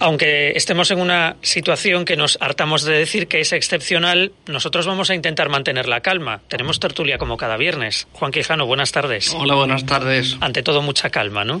Aunque estemos en una situación que nos hartamos de decir que es excepcional, nosotros vamos a intentar mantener la calma. Tenemos tertulia como cada viernes. Juan Quijano, buenas tardes. Hola, buenas tardes. Ante todo, mucha calma, ¿no?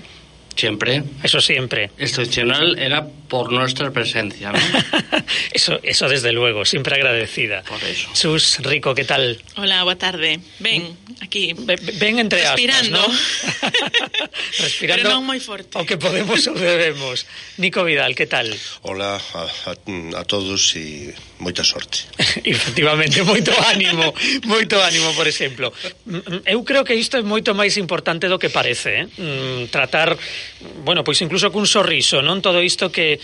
Siempre. Eso siempre. Excepcional era por nuestra presencia, ¿no? eso, eso desde luego, siempre agradecida. Por eso. Sus, Rico, ¿qué tal? Hola, boa tarde. Ben, aquí. Ven entre Respirando. aspas, ¿no? Respirando. Pero non moi forte. O que podemos ou debemos. Nico Vidal, ¿qué tal? Hola a, a, a todos e moita sorte. Efectivamente, moito ánimo, moito ánimo, por exemplo. Mm, mm, eu creo que isto é moito máis importante do que parece, eh? Mm, tratar, bueno, pois incluso cun sorriso, non todo isto que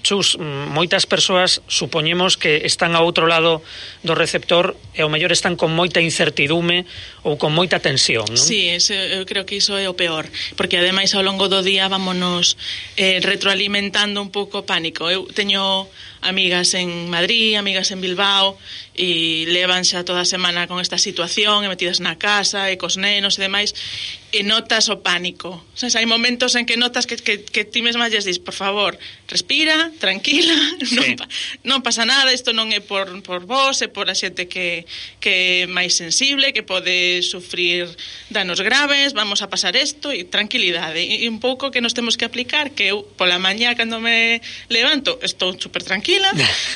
chus moitas persoas supoñemos que están ao outro lado do receptor e ao mellor están con moita incertidume ou con moita tensión, non? Sí, ese, eu creo que iso é o peor, porque ademais ao longo do día vámonos eh, retroalimentando un pouco o pánico. Eu teño amigas en Madrid, amigas en Bilbao e levan xa toda a semana con esta situación e metidas na casa e cos nenos e demais e notas o pánico. O sea, hai momentos en que notas que, que, que ti mesma lles dis, por favor, respira, tranquila, sí. non, non pasa nada, isto non é por, por vos, é por a xente que, que é máis sensible, que pode sufrir danos graves, vamos a pasar isto, e tranquilidade. E, e un pouco que nos temos que aplicar, que eu pola mañá cando me levanto estou super tranquila,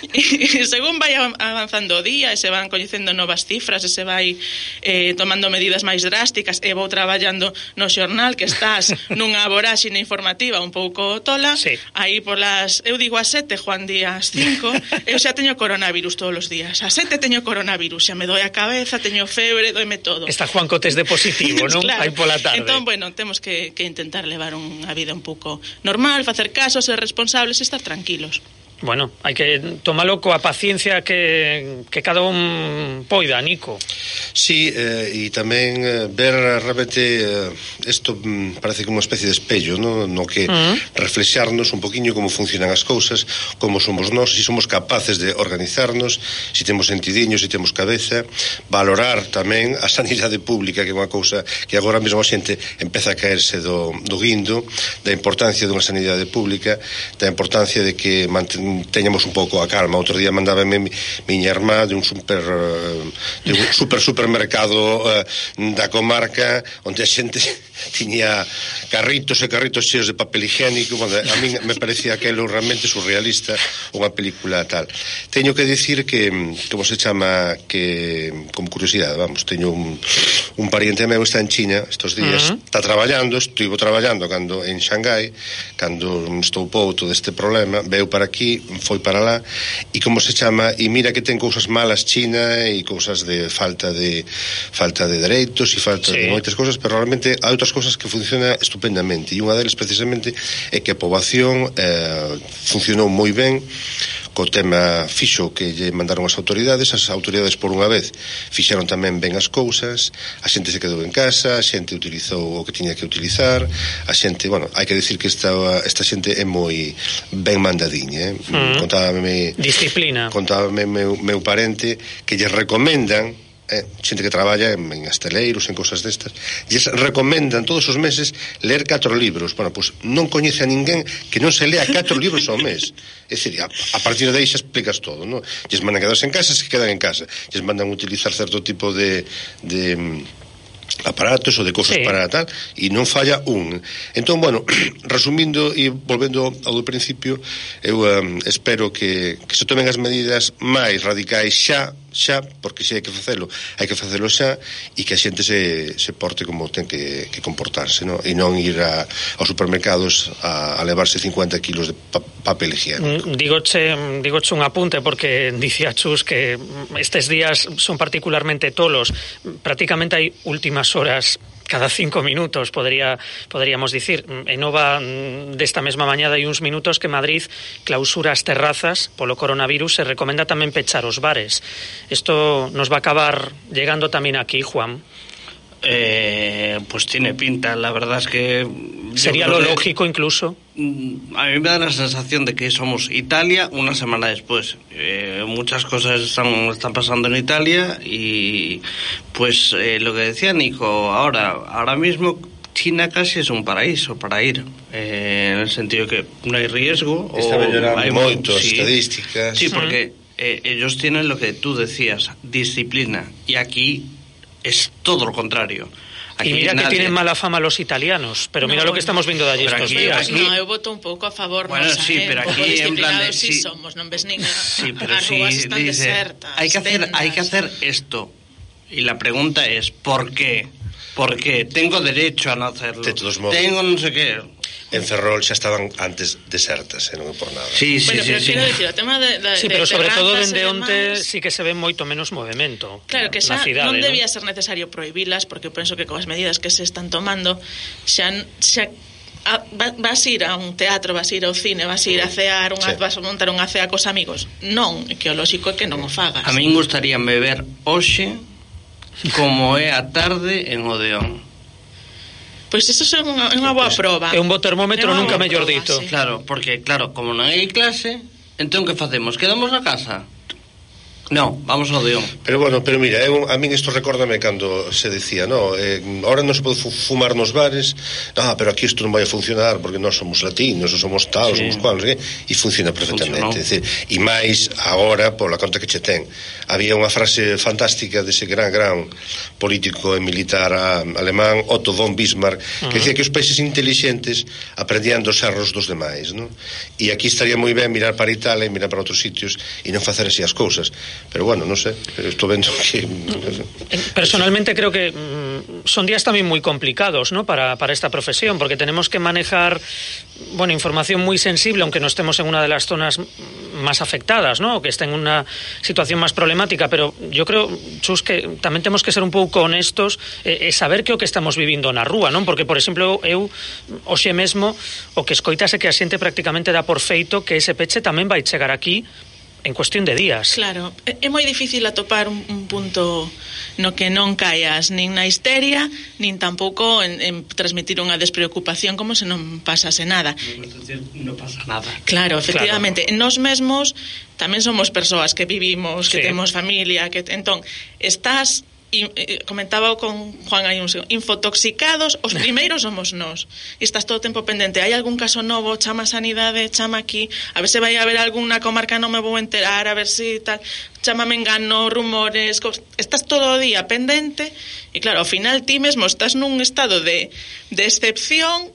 e, e según vai avanzando o día, día e se van coñecendo novas cifras e se vai eh, tomando medidas máis drásticas e vou traballando no xornal que estás nunha voráxine informativa un pouco tola sí. aí polas, eu digo a sete Juan Díaz 5, eu xa teño coronavirus todos os días, a sete teño coronavirus xa me doi a cabeza, teño febre, doime todo Está Juan Cotes de positivo, non? claro. Aí pola tarde Entón, bueno, temos que, que intentar levar unha vida un pouco normal, facer caso, ser responsables e estar tranquilos Bueno, hai que tomalo coa paciencia que, que cada un poida, Nico. Sí, eh, e tamén eh, ver realmente isto eh, mm, parece como unha especie de espello, no, no que uh -huh. reflexarnos un poquinho como funcionan as cousas, como somos nós, se si somos capaces de organizarnos, se si temos sentidiño, se si temos cabeza, valorar tamén a sanidade pública, que é unha cousa que agora mesmo a xente empeza a caerse do, do guindo, da importancia dunha sanidade pública, da importancia de que manten teñamos un pouco a calma. Outro día mandábame mi, miña irmá de un super eh, de un super supermercado eh, da comarca onde a xente tiña carritos e carritos cheos de papel higiénico, bueno, a min me parecía aquilo realmente surrealista, unha película tal. Teño que dicir que como se chama que como curiosidade, vamos, teño un, un pariente meu está en China estos días, uh -huh. está traballando, estivo traballando cando en Xangai, cando estoupou todo este problema, veu para aquí foi para lá. E como se chama e mira que ten cousas malas China e cousas de falta de falta de dereitos e falta sí. de moitas cousas, pero realmente hai outras cousas que funciona estupendamente. E unha deles precisamente é que a poboación eh, funcionou moi ben co tema fixo que lle mandaron as autoridades, as autoridades por unha vez fixeron tamén ben as cousas, a xente se quedou en casa, a xente utilizou o que tiña que utilizar, a xente, bueno, hai que decir que esta, esta xente é moi ben mandadiña, eh? Mm. Contábame... Disciplina. Contábame meu, meu parente que lle recomendan eh, xente que traballa en, en esteleiros, en cosas destas, lles recomendan todos os meses ler catro libros. Bueno, pois pues, non coñece a ninguén que non se lea catro libros ao mes. É dicir, a, a partir de aí xa explicas todo, non? Lles mandan quedarse en casa, se quedan en casa. Lles mandan utilizar certo tipo de, de mm, aparatos ou de cousas sí. para tal e non falla un. Entón, bueno, resumindo e volvendo ao do principio, eu um, espero que, que se tomen as medidas máis radicais xa xa, porque se hai que facelo, hai que facelo xa e que a xente se, se porte como ten que, que comportarse, no? e non ir a, aos supermercados a, a levarse 50 kilos de pa, papel higiénico. Mm, digoche, mm, digoche un apunte porque dicía Chus que mm, estes días son particularmente tolos, prácticamente hai últimas horas cada cinco minutos, podría, podríamos dicir. En nova desta mesma mañada hai uns minutos que Madrid clausura as terrazas polo coronavirus e recomenda tamén pechar os bares. Isto nos va a acabar llegando tamén aquí, Juan. Eh, pues tiene pinta, la verdad es que... Sería lo que, lógico incluso. Mm, a mí me da la sensación de que somos Italia una semana después. Eh, muchas cosas están, están pasando en Italia y pues eh, lo que decía Nico, ahora, ahora mismo China casi es un paraíso para ir, eh, en el sentido que no hay riesgo. Está o hay sí. estadísticas. Sí, porque eh, ellos tienen lo que tú decías, disciplina, y aquí es todo lo contrario. Aquí y mira que tienen mala fama los italianos, pero mira No, lo que estamos viendo de allí pero estos aquí- días. aquí- No, eu voto un pouco a favor Bueno, sí, eh? pero aquí en plan de- disciplinados sí sí. somos, non ves nin a, Sí, pero sí rúas están dice, desertas, hay que hacer, hay que hacer esto. Y la pregunta es, ¿por qué? porque tengo derecho a non hacerlo. De todos modos, tengo non sei que. En Ferrol xa estaban antes desertas, eh, non por nada. Sí, sí, bueno, sí, pero sí, quero sí. o tema de, de Sí, pero sobre todo dende onte demás... sí que se ve moito menos movemento. Claro que xa cidade, non debía ¿no? ser necesario prohibilas porque penso que coas medidas que se están tomando xa xa a, vas ir a un teatro, vas ir ao cine, vas ir a cear, unha, sí. vas a montar unha cea cos amigos. Non, que o lóxico é que non o fagas. A min gustaríame ver hoxe como é a tarde en Odeón. Pois iso é unha, unha boa proba. É un bo termómetro nunca mellor dito. Sí. Claro, porque claro, como non hai clase, entón que facemos? Quedamos na casa? No, vamos ao Odeón. Pero bueno, pero mira, eu, a min isto recórdame cando se decía, no, eh, ahora non se pode fumar nos bares, ah, pero aquí isto non vai a funcionar porque nós somos latinos, somos tal, sí. somos cual, non sei, e funciona perfectamente. Decir, e máis agora, pola conta que che ten. Había unha frase fantástica dese gran, gran político e militar ah, alemán, Otto von Bismarck, que uh -huh. decía que os países intelixentes aprendían dos erros dos demais, non? E aquí estaría moi ben mirar para Italia e mirar para outros sitios e non facer así as cousas Pero bueno, estou vendo que... Personalmente creo que mm, son días también muy complicados ¿no? para, para esta profesión, porque tenemos que manejar bueno, información muy sensible, aunque no estemos en una de las zonas más afectadas, ¿no? o que esté en una situación más problemática, pero yo creo, Chus, que tamén temos que ser un pouco honestos e, e saber que o que estamos vivindo na rúa, non? Porque, por exemplo, eu hoxe mesmo o que escoitase que a xente prácticamente dá por feito que ese peche tamén vai chegar aquí en cuestión de días. Claro, é moi difícil atopar un, un punto no que non caías nin na histeria, nin tampouco en, en transmitir unha despreocupación como se non pasase nada. Non pasa nada. Claro, efectivamente, claro. nós mesmos tamén somos persoas que vivimos, que sí. temos familia, que entón estás in, eh, comentaba con Juan hai un segundo, infotoxicados, os primeiros somos nós. E estás todo o tempo pendente, hai algún caso novo, chama a sanidade, eh, chama aquí, a ver se vai haber alguna comarca, non me vou enterar, a ver se tal, chamame engano, rumores, cos... estás todo o día pendente, e claro, ao final ti mesmo estás nun estado de, de excepción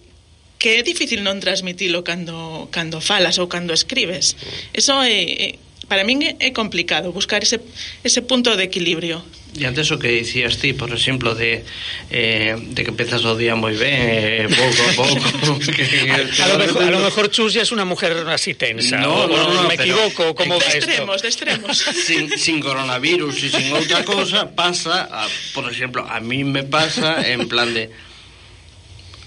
que é difícil non transmitilo cando, cando falas ou cando escribes. Eso é, é para min é complicado buscar ese, ese punto de equilibrio. E antes o que dicías ti, por exemplo, de, eh, de que empezas o día moi ben, eh, pouco a pouco... que, a, lo mejor, a lo mejor Chus es una mujer así tensa, no, o, no, no, me pero, equivoco, como de extremos, de extremos. sin, sin coronavirus e sin outra cosa, pasa, a, por exemplo, a mí me pasa en plan de...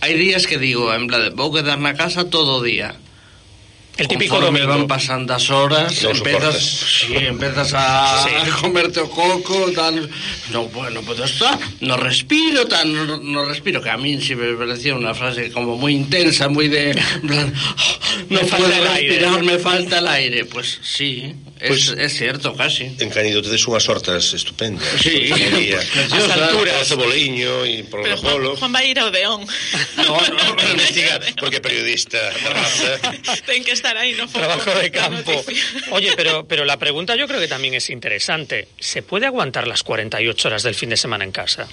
Hai días que digo, en plan de, vou quedar na casa todo o día, El típico Conforme domingo. van pasando as horas, empezas, soportas. sí, empezas a Sí. comerte o coco, tal, no, bueno, pues está, no respiro, tal, no, no respiro, que a mí sí me parecía una frase como muy intensa, muy de, plan, no Me falta puedo el aire. me falta el aire, pues sí, es, Pues- es cierto, casi. En Canido tedes unhas hortas estupendas. Sí. Día. Preciosas. alturas. Polo ceboliño e Pero Juan, vai ir ao Deón. No, no, Para investigar, porque periodista. Ten que estar no Trabajo de campo. Oye, pero, pero la pregunta yo creo que también es interesante. ¿Se puede aguantar las 48 horas del fin de semana en casa?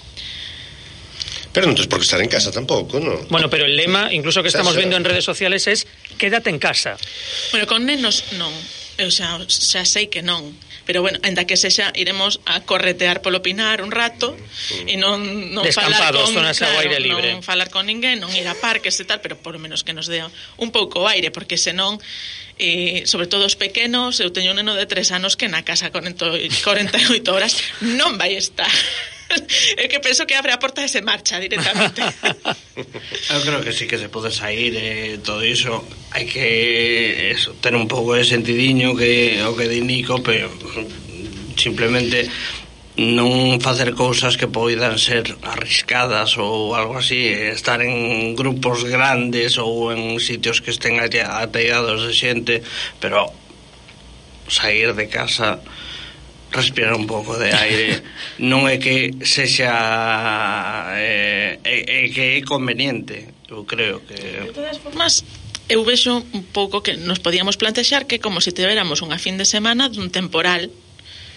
Pero non tens por que estar en casa tampouco, non? Bueno, pero el lema, incluso que estamos viendo en redes sociales, es quédate en casa. Bueno, con nenos non. eu xa, xa sei que non pero bueno, ainda que sexa iremos a corretear polo Pinar un rato e non, non falar con zonas claro, aire libre. non falar con ninguén non ir a parques e tal, pero por menos que nos dea un pouco aire, porque senón eh, sobre todo os pequenos eu teño un neno de tres anos que na casa 48 horas non vai estar é que penso que abre a porta e se marcha directamente. Eu creo que sí que se pode sair e eh, todo iso. Hai que eso, ter un pouco de sentidiño que o que di Nico, pero simplemente non facer cousas que poidan ser arriscadas ou algo así, estar en grupos grandes ou en sitios que estén ateados de xente, pero sair de casa respirar un pouco de aire non é que sexa eh, é, é que é conveniente eu creo que de todas formas eu vexo un pouco que nos podíamos plantexar que como se tivéramos unha fin de semana dun temporal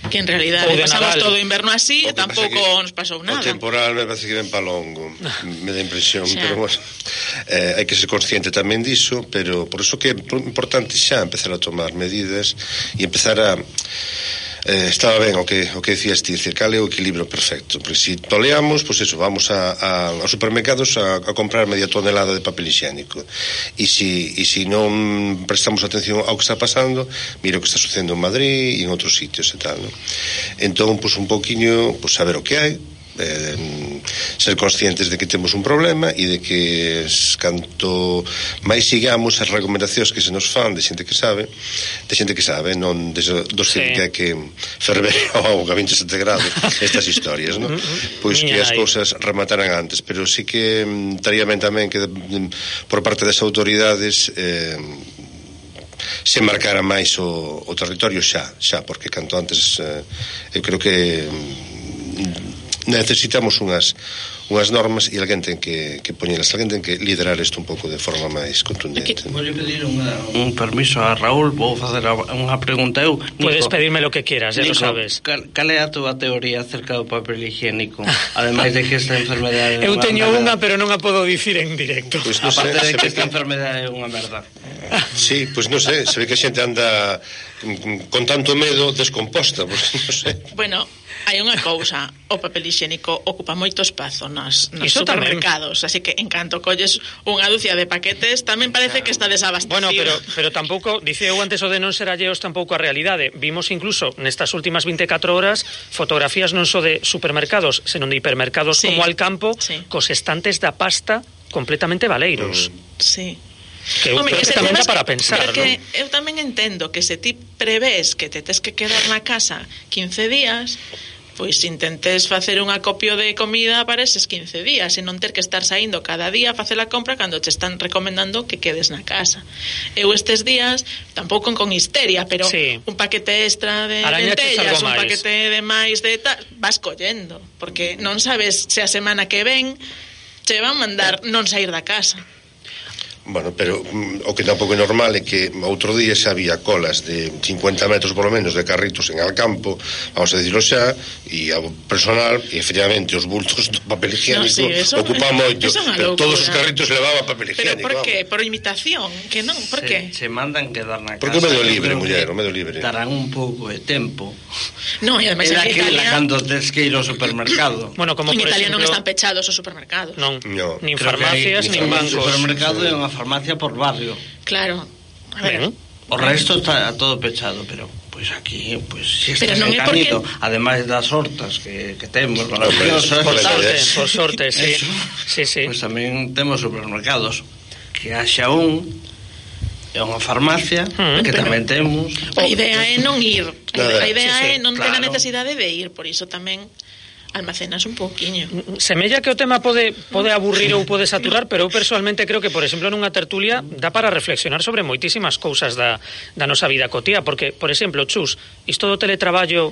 que en realidad de pasamos Nadal. todo o inverno así e tampouco que, nos pasou nada. O temporal me parece que ven para longo, me da impresión, xa. pero bueno, eh, hai que ser consciente tamén diso, pero por iso que é importante xa empezar a tomar medidas e empezar a eh, estaba ben o que o que decías ti, decir, cal é o equilibrio perfecto. Porque se si toleamos, pois pues eso, vamos a, a aos supermercados a, a comprar media tonelada de papel higiénico. E se si, e si non prestamos atención ao que está pasando, mira o que está sucedendo en Madrid e en outros sitios e tal, non? Entón, pois pues, un poquiño, pois pues, saber o que hai, eh, ser conscientes de que temos un problema e de que canto máis sigamos as recomendacións que se nos fan de xente que sabe, de xente que sabe, non de, dos sí. que hai que ferver o auga 27 grados estas historias, non? Mm, mm, pois mm, que as cousas remataran antes, pero sí que estaría ben tamén que por parte das autoridades eh, se marcara máis o, o territorio xa, xa, porque canto antes eh, eu creo que mm, necesitamos unhas unhas normas e alguén ten que, que poñelas, alguén ten que liderar isto un pouco de forma máis contundente. Que... vou pedir unha, un permiso a Raúl, vou facer unha pregunta eu. Nico, pedirme lo que quieras, Nico, ya lo sabes. Cal, cal é a túa teoría acerca do papel higiénico? Ademais de que esta enfermedade... eu teño unha, pero non a podo dicir en directo. Pois pues no Aparte de que esta enfermedade é unha merda. Sí, pois pues non sei, sé, se ve que a xente anda con tanto medo descomposta, pois pues, non sei. Sé. Bueno, Hai unha cousa, o papel higiénico ocupa moito espazo nas, nos Iso supermercados, tamén. así que en canto colles unha dúcia de paquetes, tamén parece claro. que está desabastecido. Bueno, pero, pero tampouco, dice eu antes o de non ser alleos tampouco a realidade. Vimos incluso nestas últimas 24 horas fotografías non só de supermercados, senón de hipermercados sí. como al campo, sí. cos estantes da pasta completamente valeiros. Mm. Sí. Que eu Home, creo que, que tamén dá para pensar, que non? Eu tamén entendo que se ti prevés que te tes que quedar na casa 15 días, pois intentes facer un acopio de comida para eses 15 días e non ter que estar saindo cada día a facer a compra cando te están recomendando que quedes na casa. Eu estes días tampouco con histeria, pero sí. un paquete extra de Araña lentellas, un máis. paquete de máis de tal, vas collendo, porque non sabes se a semana que ven che van mandar eh. non sair da casa. Bueno, pero mm, o que tampouco é normal é que outro día xa había colas de 50 metros polo menos de carritos en Alcampo, vamos a dicirlo xa, e ao personal, e efectivamente os bultos do papel higiénico no, sí, eso, moito, eso pero todos os carritos levaba papel higiénico. Pero por que? Por imitación, que non, por que? Se, se mandan quedar na casa. Porque o medio libre, muller, o medio libre. Darán un pouco de tempo. No, e ademais en Italia... cando tes que ir ao supermercado. bueno, como en Italia exemplo... non están pechados os supermercados. Non, no. nin farmacias, nin bancos. O supermercado é unha farmacia por barrio. Claro. A ver. Ben, o resto está todo pechado, pero pois aquí, pois si está en é porque... ademais das hortas que, que temos maravillosas, por, sorte, por sorte, sí. Eso, sí, sí. Pois tamén temos supermercados que haxa un é unha farmacia mm, que pero, tamén temos. A idea é non ir. A idea, a idea sí, sí, é non claro. ter a necesidade de ir, por iso tamén almacenas un pouquiño. Mm, mm, semella que o tema pode pode aburrir ou pode saturar, pero eu persoalmente creo que, por exemplo, nunha tertulia dá para reflexionar sobre moitísimas cousas da, da nosa vida cotía, porque, por exemplo, Chus, isto do teletraballo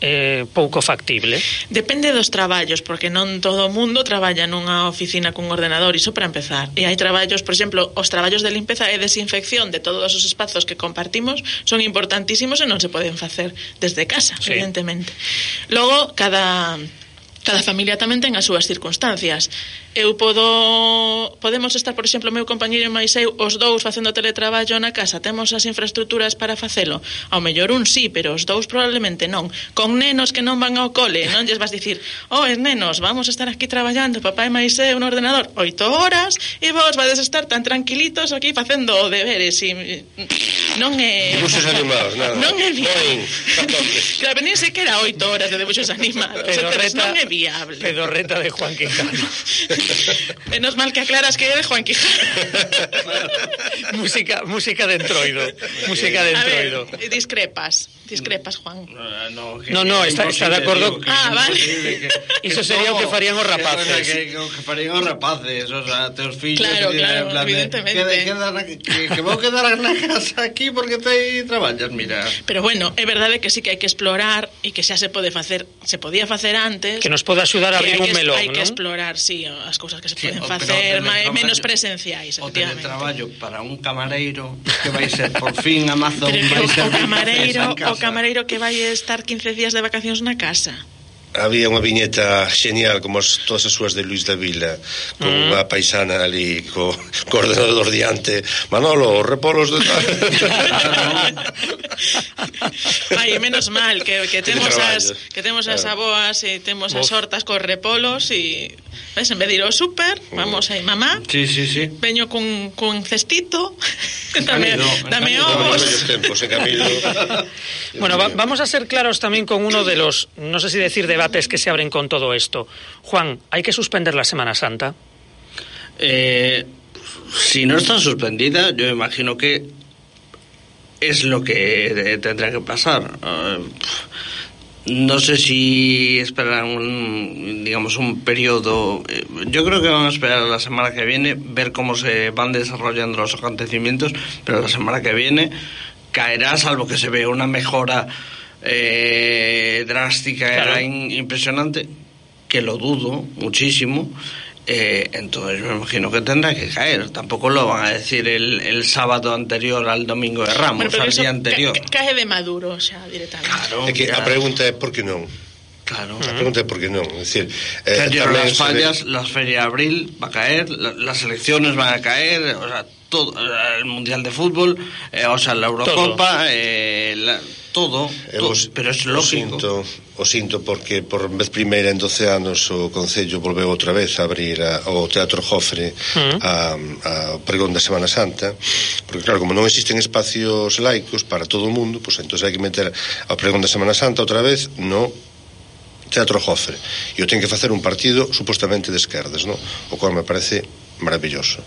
eh, pouco factible? Depende dos traballos, porque non todo o mundo traballa nunha oficina cun ordenador, iso para empezar. E hai traballos, por exemplo, os traballos de limpeza e desinfección de todos os espazos que compartimos son importantísimos e non se poden facer desde casa, sí. evidentemente. Logo, cada cada familia tamén ten as súas circunstancias eu podo podemos estar, por exemplo, o meu compañeiro máis eu os dous facendo teletraballo na casa, temos as infraestructuras para facelo. Ao mellor un sí, pero os dous probablemente non. Con nenos que non van ao cole, non lles vas dicir, "Oh, es nenos, vamos a estar aquí traballando, papá e máis eu no ordenador oito horas e vos vades estar tan tranquilitos aquí facendo deberes e mm, non é dibuxos animados, nada. Non é viable. claro, nin sequera oito horas de dibuxos animados, pero entonces, reta, non é viable. Pedorreta de Juan Quintana. Menos mal que aclaras que de Juan Quijano. música, música de entroido. Música de A ver, entroido. discrepas. Discrepas, Juan. No, que No, no, está- está de acordo. digo, que Ah, vale. imposible que- Iso sería o que farían os Que, rapaces. o sea, que, que, que farían os rapaces, o sea, teus fillos Claro, claro, en plan de, evidentemente. Queda, queda na, que, que vou quedar na casa aquí porque te traballas, mira. Pero bueno, é verdade que sí que hai que explorar e que xa se pode facer, se podía facer antes. Que nos pode axudar a que abrir hai un que, melón, hai que non? explorar, sí, as cousas que se poden sí, facer máis menos presenciais, O teletraballo para un camareiro que vai ser por fin Amazon pero, vai ser o camareiro, o camareiro que vai estar 15 días de vacacións na casa. Había unha viñeta genial como as, todas as súas de Luis da Vila con Mm. unha paisana ali co, co ordenador diante Manolo, os repolos de Ai, menos mal que, que temos as que temos as aboas e temos as hortas cos repolos e ves, en vez de ir ao súper, vamos aí, mamá, Sí, sí, sí. veño cun, cun cestito, dame, dame ovos. Aquellos tempos, en Camilo Bueno, va- vamos a ser claros también con uno de los, no sé si decir debates que se abren con todo esto. Juan, ¿hay que suspender la Semana Santa? Eh, si no está suspendida, yo imagino que es lo que eh, tendrá que pasar. Eh, no sé si esperan un, digamos, un periodo. eh, Yo creo que van a esperar la semana que viene, ver cómo se van desarrollando los acontecimientos, pero la semana que viene caerá, salvo que se vea una mejora eh, drástica, Claro. in- impresionante, que lo dudo muchísimo. eh, entonces me imagino que tendrá que caer. Tampoco lo van a decir el, el sábado anterior al domingo de Ramos, Bueno, al eso día anterior. ca- cae de maduro xa directamente. Claro, É que a ya, pregunta é por que non claro. A pregunta é por que non É dicir, eh, las fallas, las ferias de abril va a caer, la- las elecciones van a caer, o sea, todo, el mundial de fútbol, eh, o sea, la Eurocopa, eh, la- todo, Eu todo, os- pero es o lógico. sinto, o sinto porque por vez primeira en 12 anos o Concello volveu outra vez a abrir a, o Teatro Jofre Mm. a, a pregón da Semana Santa porque claro, como non existen espacios laicos para todo o mundo, pois entón hai que meter ao pregón da Semana Santa outra vez no Teatro Jofre e o ten que facer un partido supostamente de esquerdas no? o cual me parece maravilloso.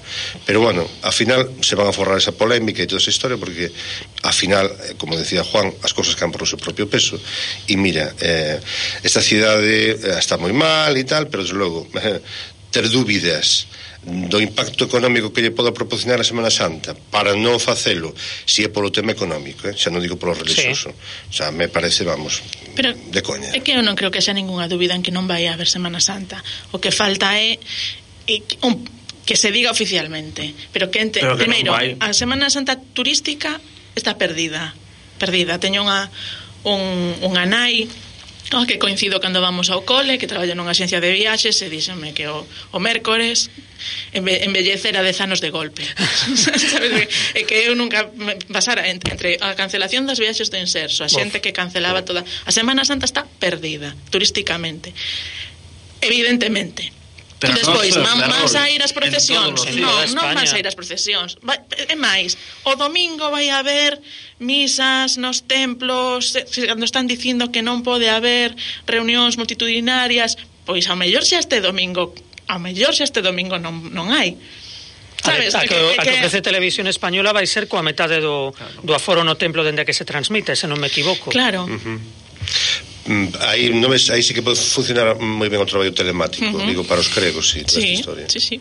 Pero bueno, a final se van a forrar esa polémica e toda esa historia porque a final, eh, como decía Juan, as cousas caen por o seu propio peso. E mira, eh, esta cidade eh, está moi mal e tal, pero desde logo, ter dúbidas do impacto económico que lle poda proporcionar a Semana Santa para non facelo se é polo tema económico, eh? xa non digo polo religioso. Sí. Xa me parece, vamos, Pero de coña. É que eu non creo que xa ningunha dúbida en que non vai a haber Semana Santa. O que falta é, é un que se diga oficialmente, pero que ente, pero que primeiro, vai... a Semana Santa turística está perdida, perdida. Teño unha un, unha nai Oh, que coincido cando vamos ao cole que traballo nunha axencia de viaxes e díxeme que o, o mércores embe, embellecer dez anos de golpe sabes e que eu nunca me pasara entre, entre a cancelación das viaxes do inserso a xente que cancelaba toda a Semana Santa está perdida turísticamente. Evidentemente. Pero Despois, non, van máis a ir as procesións. Non, non van a ir as procesións. Vai, é máis, o domingo vai haber misas nos templos, cando están dicindo que non pode haber reunións multitudinarias, pois ao mellor xa este domingo, ao mellor xa este domingo non, non hai. Sabes, a, que, a que ofrece Televisión Española vai ser coa metade do, claro. do aforo no templo dende que se transmite, se non me equivoco. Claro. Uh -huh. Aí non ves, aí sí que pode funcionar moi ben o traballo telemático, digo para os gregos, sí, toda esta Sí, historia. sí, sí.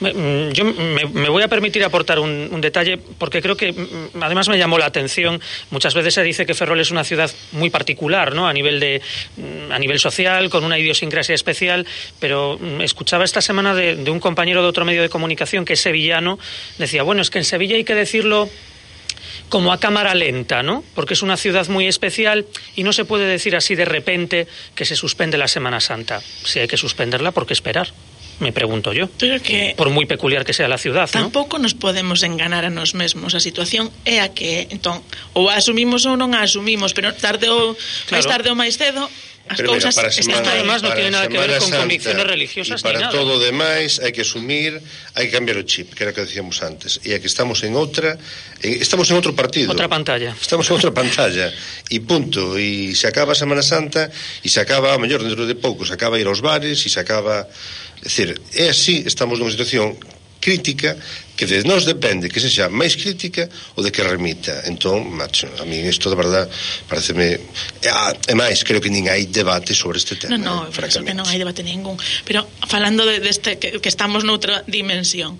Me- mm, Yo me, me voy a permitir aportar un, un detalle porque creo que mm, además me llamó la atención. Muchas veces se dice que Ferrol es una ciudad muy particular, ¿no? A nivel de mm, a nivel social, con una idiosincrasia especial. Pero mm, escuchaba esta semana de, de un compañero de otro medio de comunicación que es sevillano. Decía, bueno, es que en Sevilla hay que decirlo como a cámara lenta, ¿no? Porque es una ciudad muy especial y no se puede decir así de repente que se suspende la Semana Santa. Si hay que suspenderla, ¿por qué esperar? Me pregunto yo. Pero que Por muy peculiar que sea la ciudad, ¿no? Tampouco nos podemos enganar a nos mesmos. A situación é a que é. Entón, ou a asumimos ou non a asumimos, pero tarde ou Claro. máis tarde ou máis cedo as Pero mira, para semana. Además, no para tiene nada que ver con Santa convicciones religiosas para ni nada. todo demais hai que asumir, hai que cambiar o chip, que era que decíamos antes. E é que estamos en outra, en, estamos en outro partido. Otra pantalla. Estamos en outra pantalla. E punto. E se acaba a Semana Santa e se acaba, a mellor dentro de pouco, se acaba ir aos bares e se acaba... É dicir, é así, estamos nunha situación crítica que de nós depende que sexa máis crítica ou de que remita. Entón, macho, a mí isto de verdad pareceme ah, e máis, creo que nin hai debate sobre este tema. Non, non, eh, francamente. que non hai debate ningún, pero falando de deste que, que estamos noutra dimensión.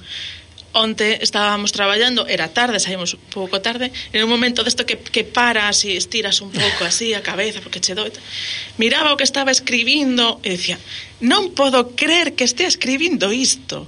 Onte estábamos traballando, era tarde, saímos un pouco tarde, en un momento desto que, que paras e estiras un pouco así a cabeza porque che doi, miraba o que estaba escribindo e decía, non podo creer que estea escribindo isto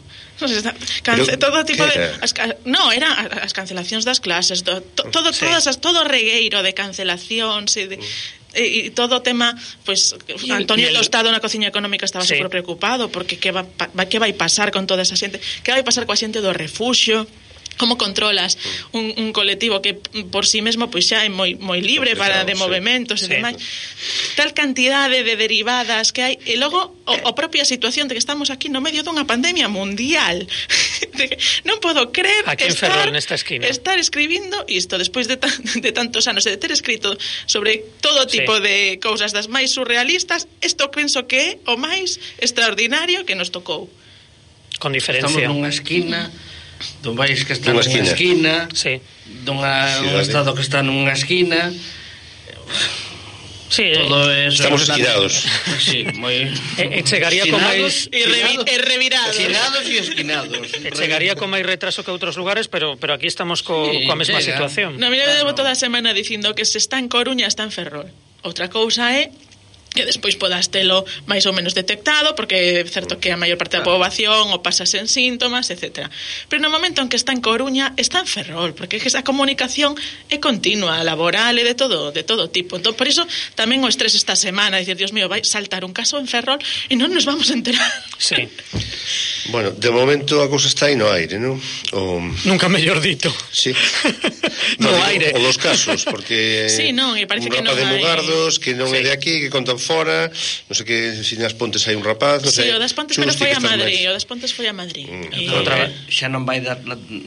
Cance, todo tipo de era? as, no, eran as cancelacións das clases, do, to, mm, todo sí. todas as todo regueiro de cancelacións e de mm. e, e todo o tema, pois pues, Antonio el, el... Tostado na cociña económica estaba sí. super preocupado porque que va, va que vai pasar con toda esa xente? Que vai pasar coa xente do refuxio? como controlas un, un colectivo que por sí mesmo pois xa é moi moi libre para de movimentos sí. e demais tal cantidade de derivadas que hai e logo o, eh. o propia situación de que estamos aquí no medio dunha pandemia mundial de que non podo creer aquí estar, Ferrol, nesta esquina. estar escribindo isto despois de, tan, de tantos anos e de ter escrito sobre todo tipo sí. de cousas das máis surrealistas isto penso que é o máis extraordinario que nos tocou con diferencia estamos nunha esquina mm dun país que está nunha esquina, esquina sí. dunha, un estado que está nunha esquina Sí, eh, todo eso estamos esquinados. Sí, moi e, e chegaría con máis e, revi, e revirados. Esquinados e esquinados. E chegaría con máis retraso que outros lugares, pero pero aquí estamos co, sí, coa mesma chega. situación. No, mira, claro. devo toda a semana dicindo que se está en Coruña, está en Ferrol. Outra cousa é que despois podas telo máis ou menos detectado, porque é certo que a maior parte da poboación o pasas en síntomas, etc. Pero no momento en que está en Coruña, está en Ferrol, porque esa comunicación é continua, laboral e de todo, de todo tipo. Entón, por iso tamén o estrés esta semana, dicir, Dios mío, vai saltar un caso en Ferrol e non nos vamos a enterar. Sí. bueno, de momento a cousa está aí no aire, non? O... Nunca mellor dito. Sí. no, no digo, aire. O dos casos, porque... Sí, non, e parece que non hai... De Mugardos, que non sí. é de aquí, que contan fora, non sei que, se nas Pontes hai un rapaz, non sei. Sí, o das Pontes, pero foi a Madrid, o das Pontes foi a Madrid. Mm. E... Outra, eh, xa non vai dar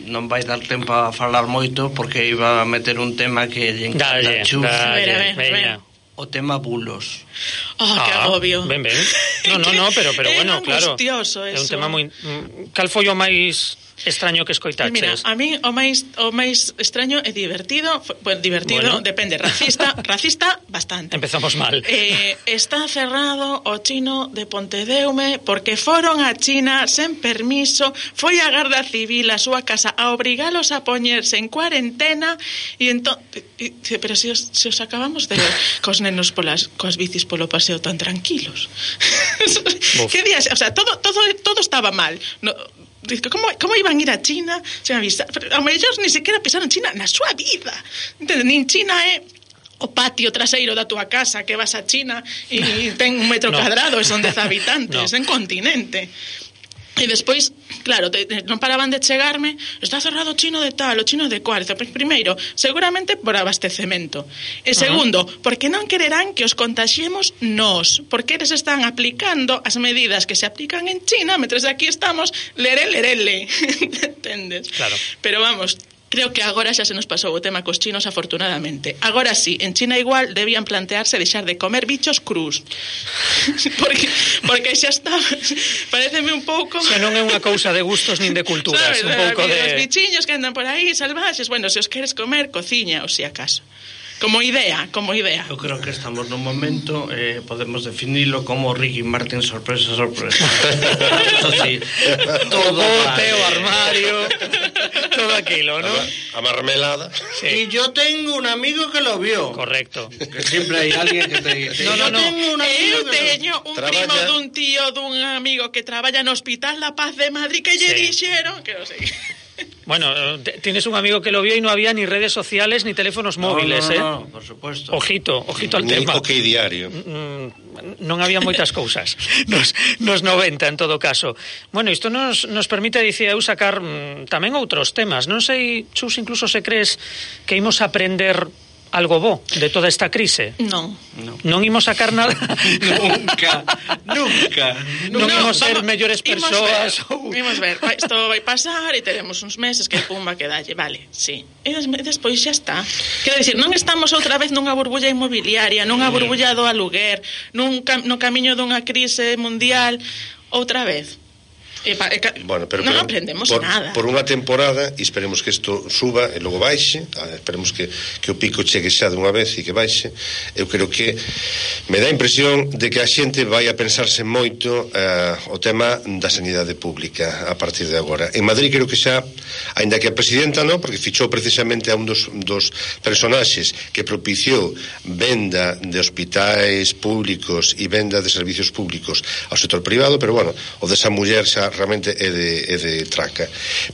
non vai dar tempo a falar moito porque iba a meter un tema que lle encanta dalle, Chus. A ver, a ver. A ver o tema bulos. Oh, ah, que ah, agobio. Ben, ben. No, no, no, pero pero bueno, claro. É un tema moi mm, Cal foi o máis extraño que escoitaches? Mira, a min o máis o máis extraño é divertido, bueno, divertido, bueno. depende, racista, racista bastante. Empezamos mal. Eh, está cerrado o chino de Pontedeume porque foron a China sen permiso, foi a Garda Civil a súa casa a obrigalos a poñerse en cuarentena e entón e, pero se os, se os acabamos de ver cos nenos polas coas bicis polo paseo tan tranquilos. que días, o sea, todo todo todo estaba mal. No, Dico, como, como iban a ir a China sen avisar? Pero, a mellor ni sequera pisaron China na súa vida. Entende? Nin China é o patio traseiro da tua casa que vas a China e ten un metro no. cuadrado e son dez habitantes, no. en continente. E despois, claro, te, te, non paraban de chegarme Está cerrado o chino de tal, o chino de cual Primeiro, seguramente por abastecemento. E segundo, porque non quererán que os contagiemos nós. Porque eles están aplicando as medidas que se aplican en China mentres aquí estamos, leré, lerele Entendes? Claro. Pero vamos, Creo que agora xa se nos pasou o tema cos chinos afortunadamente. Agora sí, en China igual debían plantearse deixar de comer bichos crus. porque, porque xa está, pareceme un pouco... Xa non é unha cousa de gustos nin de culturas, Sabes, un pouco de... Os bichiños que andan por aí, salvaxes, bueno, se os queres comer, cociña, ou si acaso. Como idea, como idea. Eu creo que estamos nun momento eh, podemos definilo como Ricky Martin sorpresa, sorpresa. Esto sí, todo bote, vale. o armario, todo aquilo, ¿no? A marmelada. Y yo tengo un amigo que lo vio. correcto. Que siempre hay alguén que te dice, No, no, yo no. tengo un amigo Eu teño un Traballa- primo dun tío dun amigo que traballa no Hospital da Paz de Madrid que lle Sí. dixeron que non sei. Bueno, eh, tienes un amigo que lo vio y no había ni redes sociales ni teléfonos No, móviles, no, ¿eh? no, por supuesto. Ojito, ojito al Ni tema. ok diario. Mm, non había moitas cousas nos, nos 90 en todo caso bueno, isto nos, nos permite dicía eu sacar mm, tamén outros temas non sei, Chus, incluso se crees que imos aprender algo bo de toda esta crise? Non. Non, non imos sacar nada. nunca, nunca. Non, non imos ser vamos, mellores persoas. Imos ver, ou... imos ver. Isto vai pasar e teremos uns meses que pumba que dalle. Vale, sí. E des, despois xa está. Quero dicir, non estamos outra vez nunha burbulla inmobiliaria, nunha burbulla do aluguer, nun, no camiño dunha crise mundial, outra vez. E pa, e ca... Bueno, pero, non pero, aprendemos por, nada. Por unha temporada, e esperemos que isto suba e logo baixe, esperemos que, que o pico chegue xa dunha vez e que baixe, eu creo que me dá impresión de que a xente vai a pensarse moito eh, o tema da sanidade pública a partir de agora. En Madrid creo que xa, aínda que a presidenta non, porque fichou precisamente a un dos, dos personaxes que propiciou venda de hospitais públicos e venda de servicios públicos ao sector privado, pero bueno, o desa muller xa realmente é de, é de traca.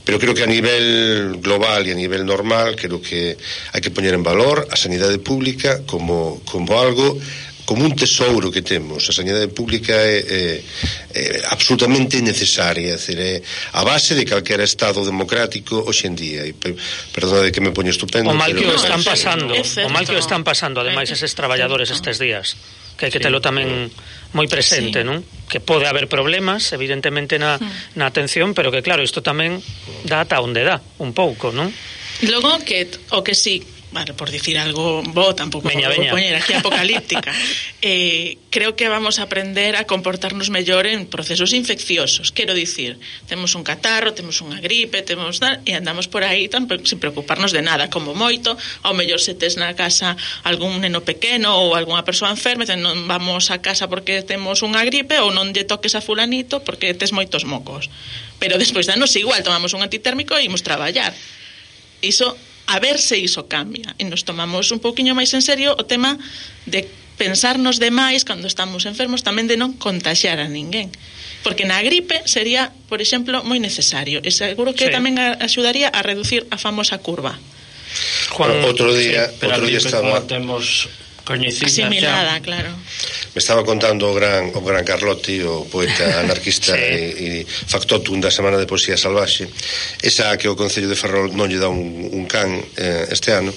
Pero creo que a nivel global e a nivel normal, creo que hai que poñer en valor a sanidade pública como, como algo como un tesouro que temos. A sanidade pública é, é, é absolutamente necesaria, é, decir, é a base de calquera estado democrático hoxe en día. E, perdona de que me poño estupendo. O mal que o están pasando, o mal que o están pasando, ademais, eh, eses traballadores estes días que hai que sí, telo tamén eh, moi presente, sí. non? Que pode haber problemas, evidentemente, na, na atención, pero que, claro, isto tamén dá ata onde dá, un pouco, non? Logo, que o que sí, vale, por dicir algo bo, tampouco veña, vou veña. poñer aquí apocalíptica. eh, creo que vamos a aprender a comportarnos mellor en procesos infecciosos. Quero dicir, temos un catarro, temos unha gripe, temos da, e andamos por aí tan sin preocuparnos de nada, como moito, ao mellor se tes na casa algún neno pequeno ou algunha persoa enferma, ten, non vamos a casa porque temos unha gripe ou non lle toques a fulanito porque tes moitos mocos. Pero despois danos igual, tomamos un antitérmico e imos traballar iso a ver se iso cambia. E nos tomamos un pouquiño máis en serio o tema de pensarnos demais cando estamos enfermos tamén de non contaxiar a ninguén. Porque na gripe sería, por exemplo, moi necesario. E seguro que sí. tamén axudaría a reducir a famosa curva. Juan, outro día, sí, outro día estaba temos coñecida asimilada, xa. claro. Me estaba contando o gran o gran Carlotti, o poeta anarquista sí. e, e factotum da Semana de Poesía Salvaxe, esa que o Concello de Ferrol non lle dá un, un can eh, este ano.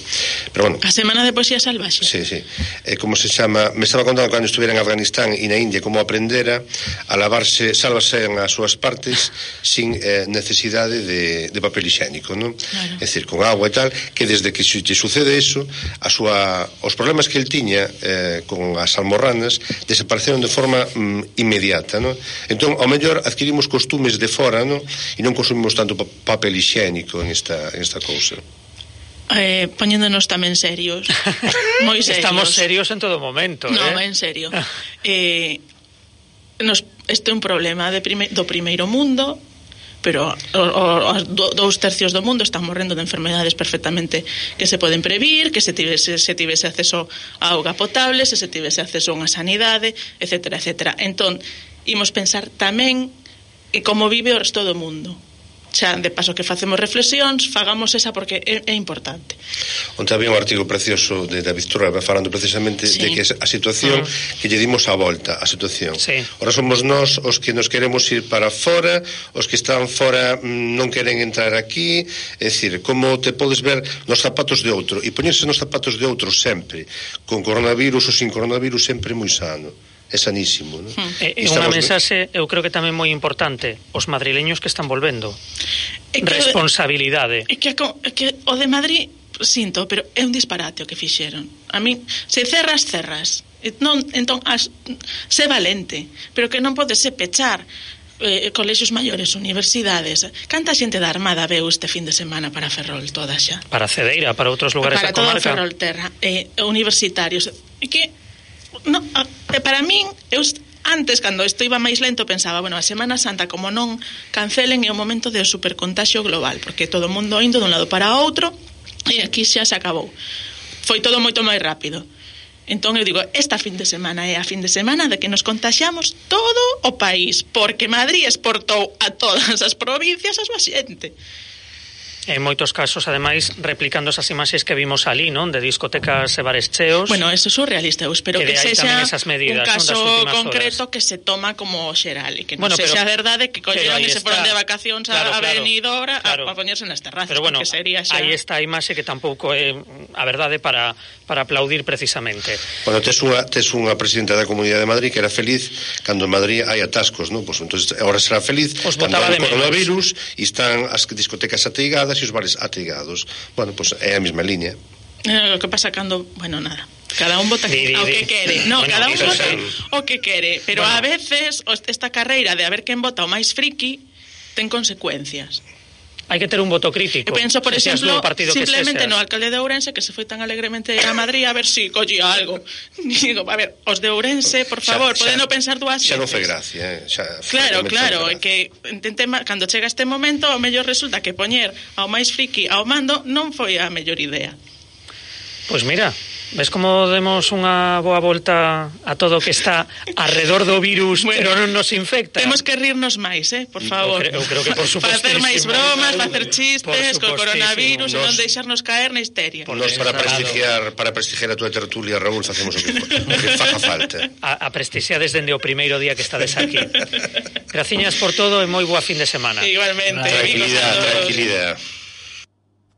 Pero bueno. A Semana de Poesía Salvaxe. Sí, sí. Eh, como se chama, me estaba contando cando estuviera en Afganistán e na India como aprendera a lavarse, salvase en as súas partes sin eh, necesidade de, de papel higiénico, non? Claro. É dicir, con agua e tal, que desde que lle sucede eso, a súa os problemas que el tiña Fatiña eh, con as almorranas desapareceron de forma mm, inmediata no? entón ao mellor adquirimos costumes de fora no? e non consumimos tanto papel higiénico en esta, en esta cousa Eh, poñéndonos tamén serios moi serios estamos serios en todo momento no, eh? en serio eh, nos, este é un problema de prime, do primeiro mundo pero os do, dous tercios do mundo están morrendo de enfermedades perfectamente que se poden previr, que se tivese, se tivese acceso a auga potable, se se tivese acceso a unha sanidade, etc. etc. Entón, imos pensar tamén e como vive o resto do mundo xa de paso que facemos reflexións, fagamos esa porque é, é importante. Onte había un artigo precioso de David Trueba falando precisamente sí. de que a situación uh -huh. que lle dimos a volta, a situación. Sí. Ora somos nós os que nos queremos ir para fora, os que están fora mm, non queren entrar aquí, é dicir, como te podes ver nos zapatos de outro e poñerse nos zapatos de outro sempre, con coronavirus ou sin coronavirus sempre moi sano é sanísimo. Non? Hmm. Eh, é, é unha mensaxe, eu creo que tamén moi importante, os madrileños que están volvendo. É que, Responsabilidade. É que, é que o de Madrid, sinto, pero é un disparate o que fixeron. A min, se cerras, cerras. Non, entón, as, sé valente, pero que non pode se pechar eh, colexios maiores, universidades. Canta xente da Armada veu este fin de semana para Ferrol toda xa? Para Cedeira, para outros lugares para da comarca. Para todo Ferrol Terra, eh, universitarios. E que no, eh, para min, eu antes, cando isto iba máis lento, pensaba, bueno, a Semana Santa, como non cancelen, é o momento de supercontagio global, porque todo o mundo indo dun lado para outro, e aquí xa se acabou. Foi todo moito máis rápido. Entón eu digo, esta fin de semana é a fin de semana de que nos contaxiamos todo o país, porque Madrid exportou a todas as provincias a súa xente en moitos casos, ademais, replicando esas imaxes que vimos ali, non? De discotecas e bares cheos. Bueno, eso é surrealista, eu espero que, que sexa esas medidas, un caso concreto horas. que se toma como xeral e que non bueno, sexa verdade que colleron e se foron de vacacións claro, a, a claro, Benidorm claro. a, a poñerse nas terrazas, pero bueno, que sería xa... Aí está a imaxe que tampouco é a verdade para, para aplaudir precisamente. Bueno, tes unha, tes unha presidenta da Comunidade de Madrid que era feliz cando en Madrid hai atascos, non? Pois pues, entonces agora será feliz Os cando hai coronavirus e están as discotecas ateigadas e os bares ateigados bueno, pois pues, é a mesma liña. Eh, o que pasa cando, bueno, nada. Cada un vota di, di, ao que quere. No, bueno, cada un vota o que quere, pero bueno. a veces esta carreira de a ver quen vota o máis friki ten consecuencias. Hai que ter un voto crítico. Eu penso, por exemplo, dun partido que simplemente sexas. no alcalde de Ourense que se foi tan alegremente a Madrid a ver si collía algo. Digo, a ver, os de Ourense, por favor, Xa- xa- poden pensar dúas Xa non veces. foi gracia, eh? Xa, Claro, claro, non que entente, cando chega este momento, ao mellor resulta que poñer ao máis friki ao mando non foi a mellor idea. Pois mira, Ves como demos unha boa volta a todo o que está alrededor do virus, bueno, pero non nos infecta. Temos que rirnos máis, eh, por mm, favor. Eu, creo, eu creo que por. Facer máis bromas, facer chistes co coronavirus nos... e non deixarnos caer na histeria. Por nos para prestigiar, para prestigiar a túa tertulia, Raúl, facemos o que, o que faja falta. A, a prestixiades dende o primeiro día que estades aquí. Graciñas por todo e moi boa fin de semana. Igualmente. Tranquilidade, tranquilidade.